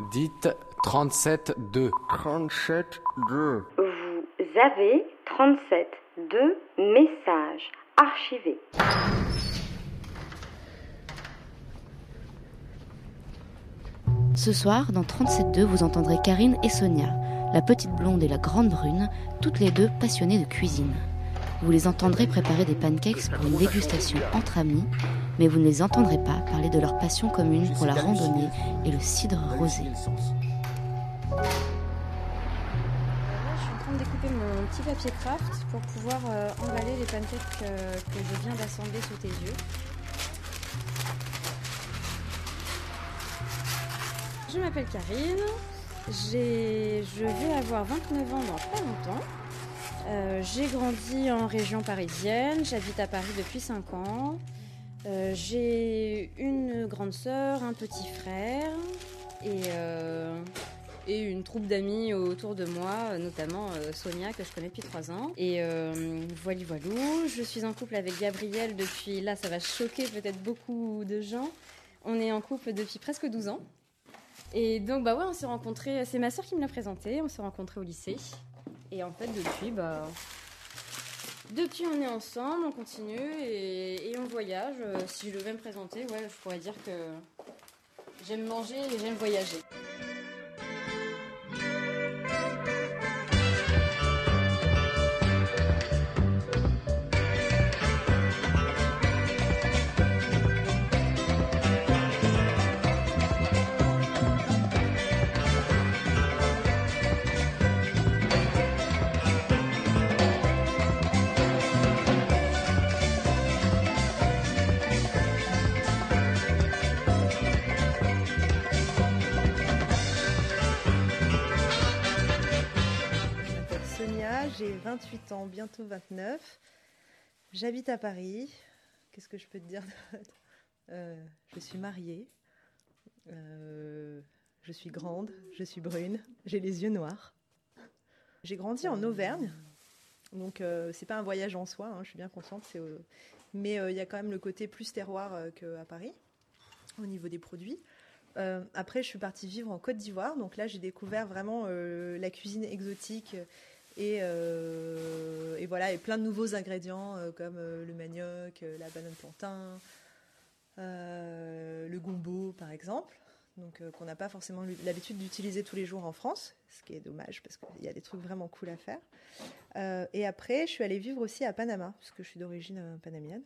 Dites 37-2. 37-2. Vous avez 37 2 messages archivés. Ce soir, dans 37.2, vous entendrez Karine et Sonia, la petite blonde et la grande brune, toutes les deux passionnées de cuisine. Vous les entendrez préparer des pancakes pour une dégustation entre amis, mais vous ne les entendrez pas parler de leur passion commune pour la randonnée et le cidre rosé. Là, je suis en train de découper mon petit papier craft pour pouvoir euh, emballer les pancakes euh, que je viens d'assembler sous tes yeux. Je m'appelle Karine, j'ai- je vais avoir 29 ans dans pas longtemps. Euh, j'ai grandi en région parisienne, j'habite à Paris depuis 5 ans. Euh, j'ai une grande sœur, un petit frère et, euh, et une troupe d'amis autour de moi, notamment euh, Sonia que je connais depuis 3 ans. Et voilà, voilou, je suis en couple avec Gabriel depuis, là ça va choquer peut-être beaucoup de gens. On est en couple depuis presque 12 ans. Et donc, bah ouais, on s'est rencontrés. C'est ma soeur qui me l'a présenté. On s'est rencontrés au lycée. Et en fait, depuis, bah. Depuis, on est ensemble, on continue et, on voyage. Euh, Si je devais me présenter, je pourrais dire que j'aime manger et j'aime voyager. J'ai 28 ans, bientôt 29. J'habite à Paris. Qu'est-ce que je peux te dire Euh, Je suis mariée. Euh, je suis grande, je suis brune, j'ai les yeux noirs. J'ai grandi en Auvergne. Donc euh, c'est pas un voyage en soi, hein, je suis bien consciente. euh, mais il y a quand même le côté plus terroir qu'à Paris au niveau des produits. Après, je suis partie vivre en Côte d'Ivoire. Donc là, j'ai découvert vraiment la cuisine exotique et, euh, et voilà, et plein de nouveaux ingrédients euh, comme euh, le manioc, la banane plantain, le gombo, par exemple. Donc qu'on n'a pas forcément l'habitude d'utiliser tous les jours en France, ce qui est dommage parce qu'il y a des trucs vraiment cool à faire. Et après, je suis allée vivre aussi à Panama, puisque je suis d'origine panamienne.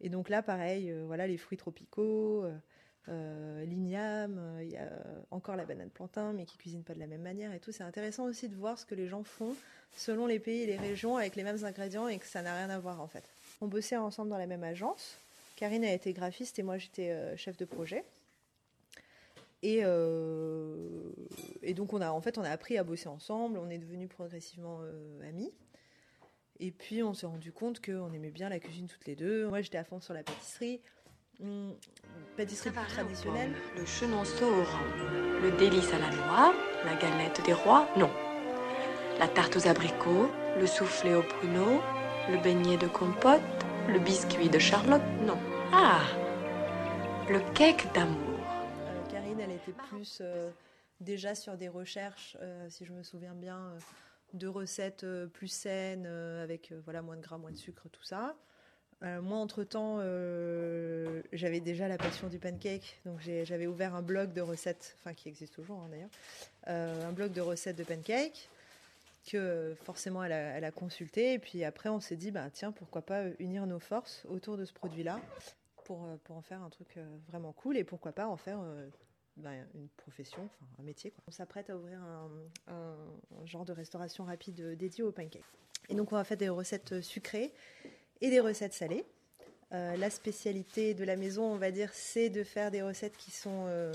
Et donc là, pareil, voilà, les fruits tropicaux, euh, l'igname, euh, il y a encore la banane plantain, mais qui cuisine pas de la même manière et tout. C'est intéressant aussi de voir ce que les gens font selon les pays et les régions avec les mêmes ingrédients et que ça n'a rien à voir en fait. On bossait ensemble dans la même agence. Karine a été graphiste et moi j'étais euh, chef de projet. Et, euh, et donc on a en fait on a appris à bosser ensemble, on est devenus progressivement amis. Et puis on s'est rendu compte qu'on aimait bien la cuisine toutes les deux. Moi j'étais à fond sur la pâtisserie, pâtisserie traditionnelle. Le chenonceau orange, le délice à la noix, la galette des rois, non. La tarte aux abricots, le soufflé au pruneau, le beignet de compote, le biscuit de Charlotte, non. Ah Le cake d'amour. Euh, Karine, elle était plus euh, déjà sur des recherches, euh, si je me souviens bien, euh, de recettes plus saines, avec voilà, moins de gras, moins de sucre, tout ça. Moi, entre-temps, j'avais déjà la passion du pancake, donc j'avais ouvert un blog de recettes, enfin qui existe toujours hein, d'ailleurs, euh, un blog de recettes de pancake que forcément elle a, consulté. Et puis après, on s'est dit, bah, tiens, pourquoi pas euh, unir nos forces autour de ce produit-là pour, euh, pour en faire un truc vraiment cool et pourquoi pas en faire ben, une profession, enfin un métier. On s'apprête à ouvrir un, genre de restauration rapide dédié aux pancakes. Et donc on va faire des recettes sucrées et des recettes salées. Euh, la spécialité de la maison, on va dire, c'est de faire des recettes qui sont euh,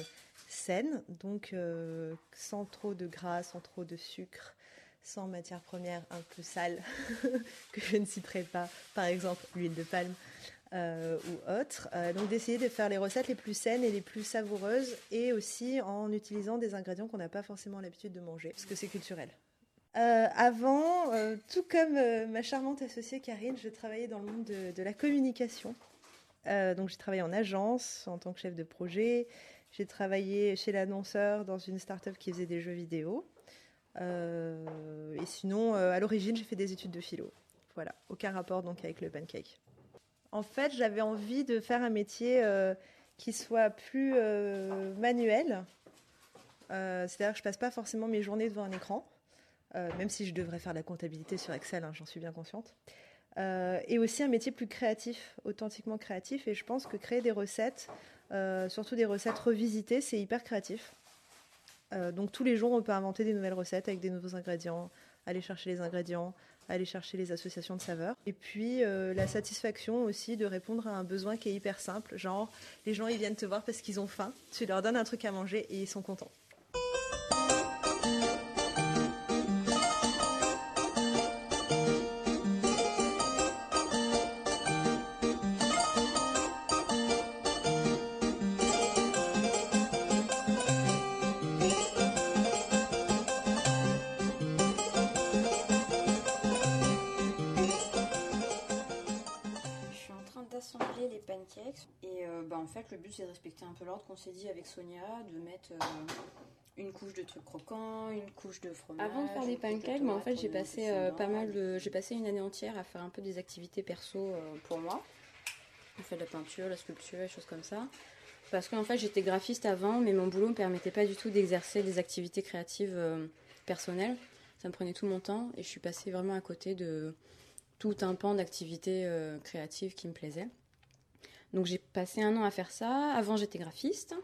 saines, donc euh, sans trop de gras, sans trop de sucre, sans matières premières un peu sales que je ne citerai pas, par exemple l'huile de palme ou autre. Donc d'essayer de faire les recettes les plus saines et les plus savoureuses et aussi en utilisant des ingrédients qu'on n'a pas forcément l'habitude de manger, parce que c'est culturel. Euh, avant, euh, tout comme euh, ma charmante associée Karine, je travaillais dans le monde de, de la communication. Donc j'ai travaillé en agence en tant que chef de projet. J'ai travaillé chez l'annonceur dans une start-up qui faisait des jeux vidéo. Et sinon, à l'origine, j'ai fait des études de philo. Voilà, aucun rapport donc avec le pancake. En fait, j'avais envie de faire un métier qui soit plus manuel. C'est-à-dire que je passe pas forcément mes journées devant un écran, même si je devrais faire la comptabilité sur Excel, hein, j'en suis bien consciente. Euh, et aussi un métier plus créatif, authentiquement créatif. Et je pense que créer des recettes, euh, surtout des recettes revisitées, c'est hyper créatif. Euh, donc tous les jours, on peut inventer des nouvelles recettes avec des nouveaux ingrédients, aller chercher les ingrédients, aller chercher les associations de saveurs. Et puis euh, la satisfaction aussi de répondre à un besoin qui est hyper simple, genre les gens ils viennent te voir parce qu'ils ont faim, tu leur donnes un truc à manger et ils sont contents. D'assembler les pancakes et euh, bah, en fait le but c'est de respecter un peu l'ordre qu'on s'est dit avec Sonia, de mettre euh, une couche de trucs croquants, une couche de fromage. Avant de faire des pancakes, mais en fait j'ai passé euh, pas mal de, j'ai passé une année entière à faire un peu des activités perso euh, pour moi. J'ai fait de la peinture, la sculpture, des choses comme ça. Parce qu'en fait j'étais graphiste avant, mais mon boulot me permettait pas du tout d'exercer des activités créatives personnelles. Ça me prenait tout mon temps et je suis passée vraiment à côté de tout un pan d'activités euh, créatives qui me plaisaient. Donc j'ai passé un an à faire ça. Avant j'étais graphiste.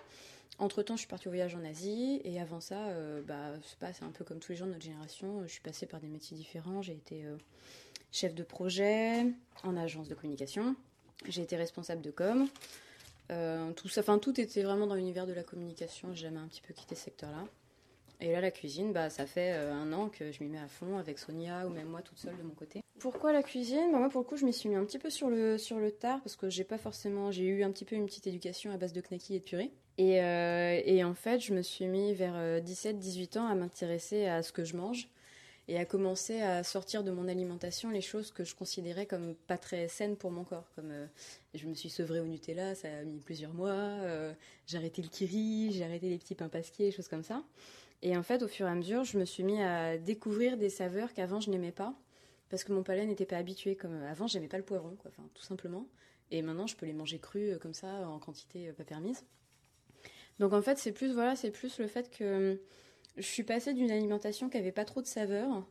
Entre temps je suis partie au voyage en Asie et avant ça, euh, bah, c'est un peu comme tous les gens de notre génération. Je suis passée par des métiers différents. J'ai été euh, chef de projet en agence de communication. J'ai été responsable de com. Euh, tout ça, tout était vraiment dans l'univers de la communication. J'ai jamais un petit peu quitté ce secteur-là. Et là, la cuisine, bah, ça fait euh, un an que je m'y mets à fond avec Sonia ou même moi toute seule de mon côté. Pourquoi la cuisine? Bah, Moi, pour le coup, je m'y suis mis un petit peu sur le, sur le tard parce que j'ai pas forcément. J'ai eu un petit peu une petite éducation à base de knacky et de purée. Et, euh, et en fait, je me suis mis vers 17-18 ans à m'intéresser à ce que je mange et à commencer à sortir de mon alimentation les choses que je considérais comme pas très saines pour mon corps. Comme euh, je me suis sevrée au Nutella, ça a mis plusieurs mois. euh, j'ai arrêté le kiri, j'ai arrêté les petits pains pasquiers, choses comme ça. Et en fait, au fur et à mesure, je me suis mis à découvrir des saveurs qu'avant je n'aimais pas parce que mon palais n'était pas habitué. Comme avant, j'aimais pas le poivron, quoi, tout simplement. Et maintenant, je peux les manger crus euh, comme ça, en quantité euh, pas permise. Donc en fait, c'est plus voilà, c'est plus le fait que euh, je suis passée d'une alimentation qui avait pas trop de saveurs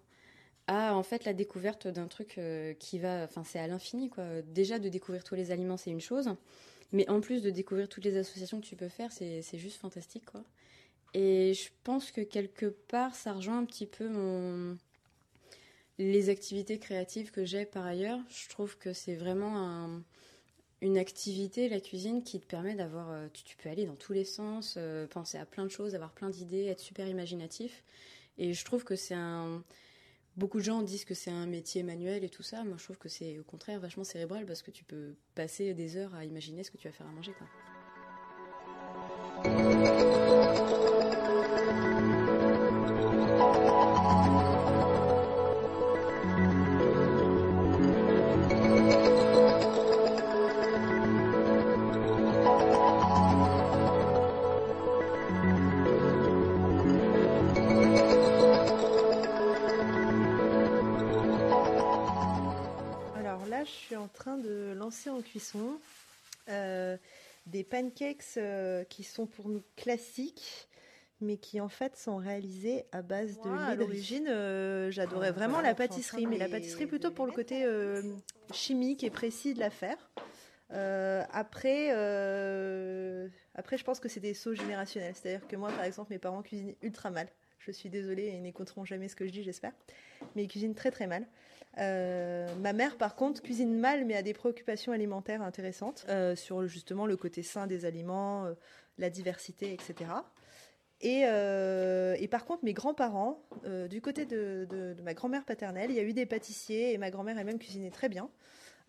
à en fait la découverte d'un truc euh, qui va, enfin c'est à l'infini quoi. Déjà de découvrir tous les aliments, c'est une chose, mais en plus de découvrir toutes les associations que tu peux faire, c'est juste fantastique quoi. Et je pense que quelque part, ça rejoint un petit peu les activités créatives que j'ai par ailleurs. Je trouve que c'est vraiment un- une activité, la cuisine, qui te permet d'avoir. euh, Tu, tu peux aller dans tous les sens, euh, penser à plein de choses, avoir plein d'idées, être super imaginatif. Et je trouve que c'est un. Beaucoup de gens disent que c'est un métier manuel et tout ça. Moi, je trouve que c'est au contraire vachement cérébral parce que tu peux passer des heures à imaginer ce que tu vas faire à manger. Quoi. Train de lancer en cuisson euh, des pancakes euh, qui sont pour nous classiques, mais qui en fait sont réalisés à base de lait à l'origine. euh, J'adorais Ah, vraiment la pâtisserie, mais la pâtisserie plutôt pour le côté euh, chimique et précis de l'affaire. Euh, après, euh, après, je pense que c'est des sauts générationnels. C'est-à-dire que moi, par exemple, mes parents cuisinent ultra mal. Je suis désolée et ils n'écouteront jamais ce que je dis, j'espère. Mais ils cuisinent très très mal. Euh, ma mère, par contre, cuisine mal, mais a des préoccupations alimentaires intéressantes euh, sur justement le côté sain des aliments, euh, la diversité, etc. Et, par contre, mes grands-parents, du côté de, de- ma grand-mère paternelle, il y a eu des pâtissiers et ma grand-mère elle-même cuisinait très bien.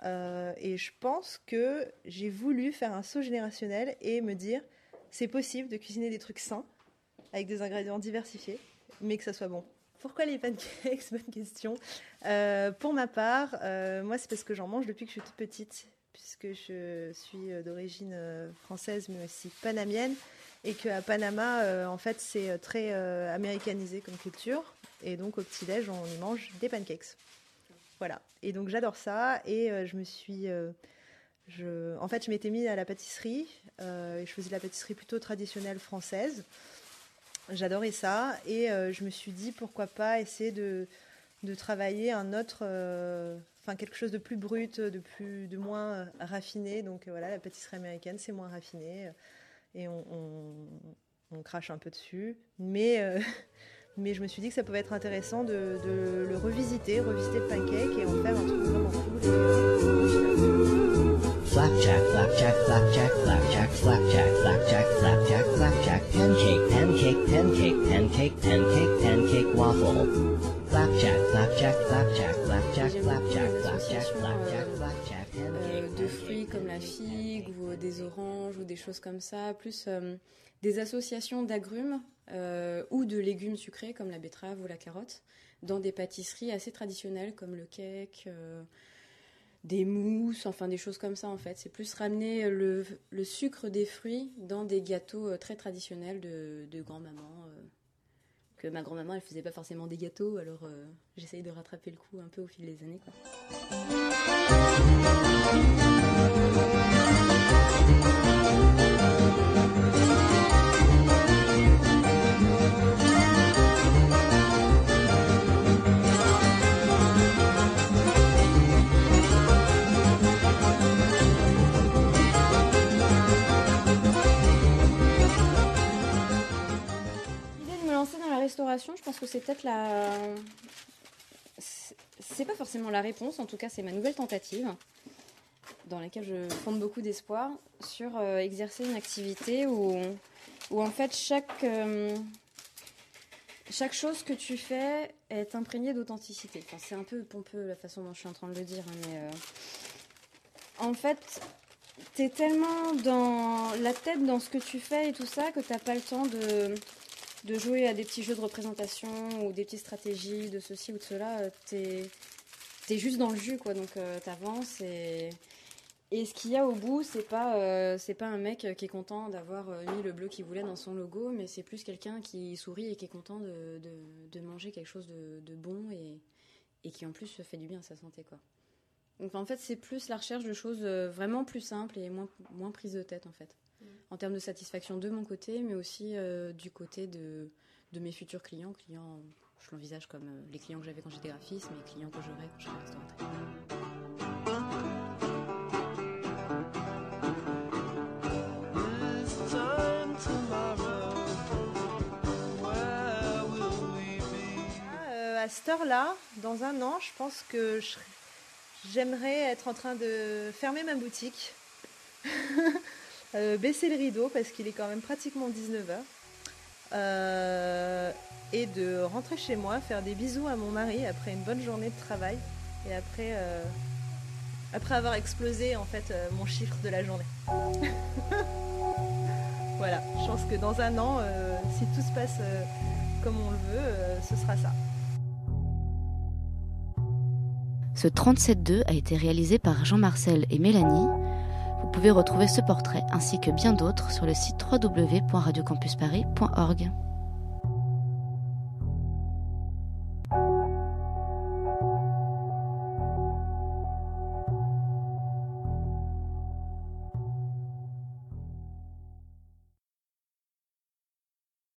Et je pense que j'ai voulu faire un saut générationnel et me dire c'est possible de cuisiner des trucs sains avec des ingrédients diversifiés, mais que ça soit bon. Pourquoi les pancakes Bonne question. Euh, pour ma part, euh, moi c'est parce que j'en mange depuis que je suis toute petite, puisque je suis euh, d'origine française mais aussi panamienne. et qu'à Panama, en fait, c'est très américanisé comme culture. Et donc, au petit-déj, on y mange des pancakes. Voilà. Et donc, j'adore ça. Et je me suis. En fait, je m'étais mise à la pâtisserie. et je faisais la pâtisserie plutôt traditionnelle française. J'adorais ça. Et je me suis dit, pourquoi pas essayer de, de travailler un autre enfin quelque chose de plus brut, de plus, de moins raffiné. Donc voilà, la pâtisserie américaine, c'est moins raffiné et on, crache un peu dessus. Mais, euh, mais je me suis dit que ça pouvait être intéressant de, de le revisiter, revisiter le pancake et en faire un truc vraiment cool. Euh, flapjack, flapjack, flapjack, flapjack, flapjack, flapjack, flapjack, flapjack, pancake, pancake, pancake, pancake, pancake, pancake, waffle. Flapjack, flapjack, flapjack, flapjack, flapjack, flapjack, flapjack, flapjack, de fruits comme la figue ou des oranges ou des choses comme ça, plus euh, des associations d'agrumes euh, ou de légumes sucrés comme la betterave ou la carotte dans des pâtisseries assez traditionnelles comme le cake, euh, des mousses, enfin des choses comme ça en fait. C'est plus ramener le, sucre des fruits dans des gâteaux très traditionnels de, grand-maman. que ma grand-maman elle faisait pas forcément des gâteaux, alors j'essaye de rattraper le coup un peu au fil des années. L'idée c'est peut-être la. C'est pas forcément la réponse, en tout cas, c'est ma nouvelle tentative dans laquelle je fonde beaucoup d'espoir sur euh, exercer une activité où, en fait chaque, euh, chaque chose que tu fais est imprégnée d'authenticité. C'est un peu pompeux la façon dont je suis en train de le dire, hein, mais euh, en fait, tu es tellement dans la tête dans ce que tu fais et tout ça que tu n'as pas le temps de, de jouer à des petits jeux de représentation ou des petites stratégies de ceci ou de cela. Tu es, juste dans le jus, quoi. Donc, tu avances et et ce qu'il y a au bout, c'est pas euh, pas un mec qui est content d'avoir euh, mis le bleu qu'il voulait dans son logo, mais c'est plus quelqu'un qui sourit et qui est content de, manger quelque chose de, bon et, et, qui en plus fait du bien à sa santé quoi. Donc en fait, c'est plus la recherche de choses euh, vraiment plus simples et moins moins prises de tête en fait. Mmh. En termes de satisfaction de mon côté, mais aussi du côté de, de mes futurs clients, clients je l'envisage comme les clients que j'avais quand j'étais graphiste, mais les clients que j'aurai quand je serai restauratrice. à cette heure-là, dans un an, je pense que j'aimerais être en train de fermer ma boutique, euh, baisser le rideau parce qu'il est quand même pratiquement 19h, euh, et de rentrer chez moi, faire des bisous à mon mari après une bonne journée de travail et après, euh, après avoir explosé en fait mon chiffre de la journée. voilà, je pense que dans un an, si tout se passe comme on le veut, ce sera ça. Ce 37.2 a été réalisé par Jean-Marcel et Mélanie. Vous pouvez retrouver ce portrait ainsi que bien d'autres sur le site www.radiocampusparis.org.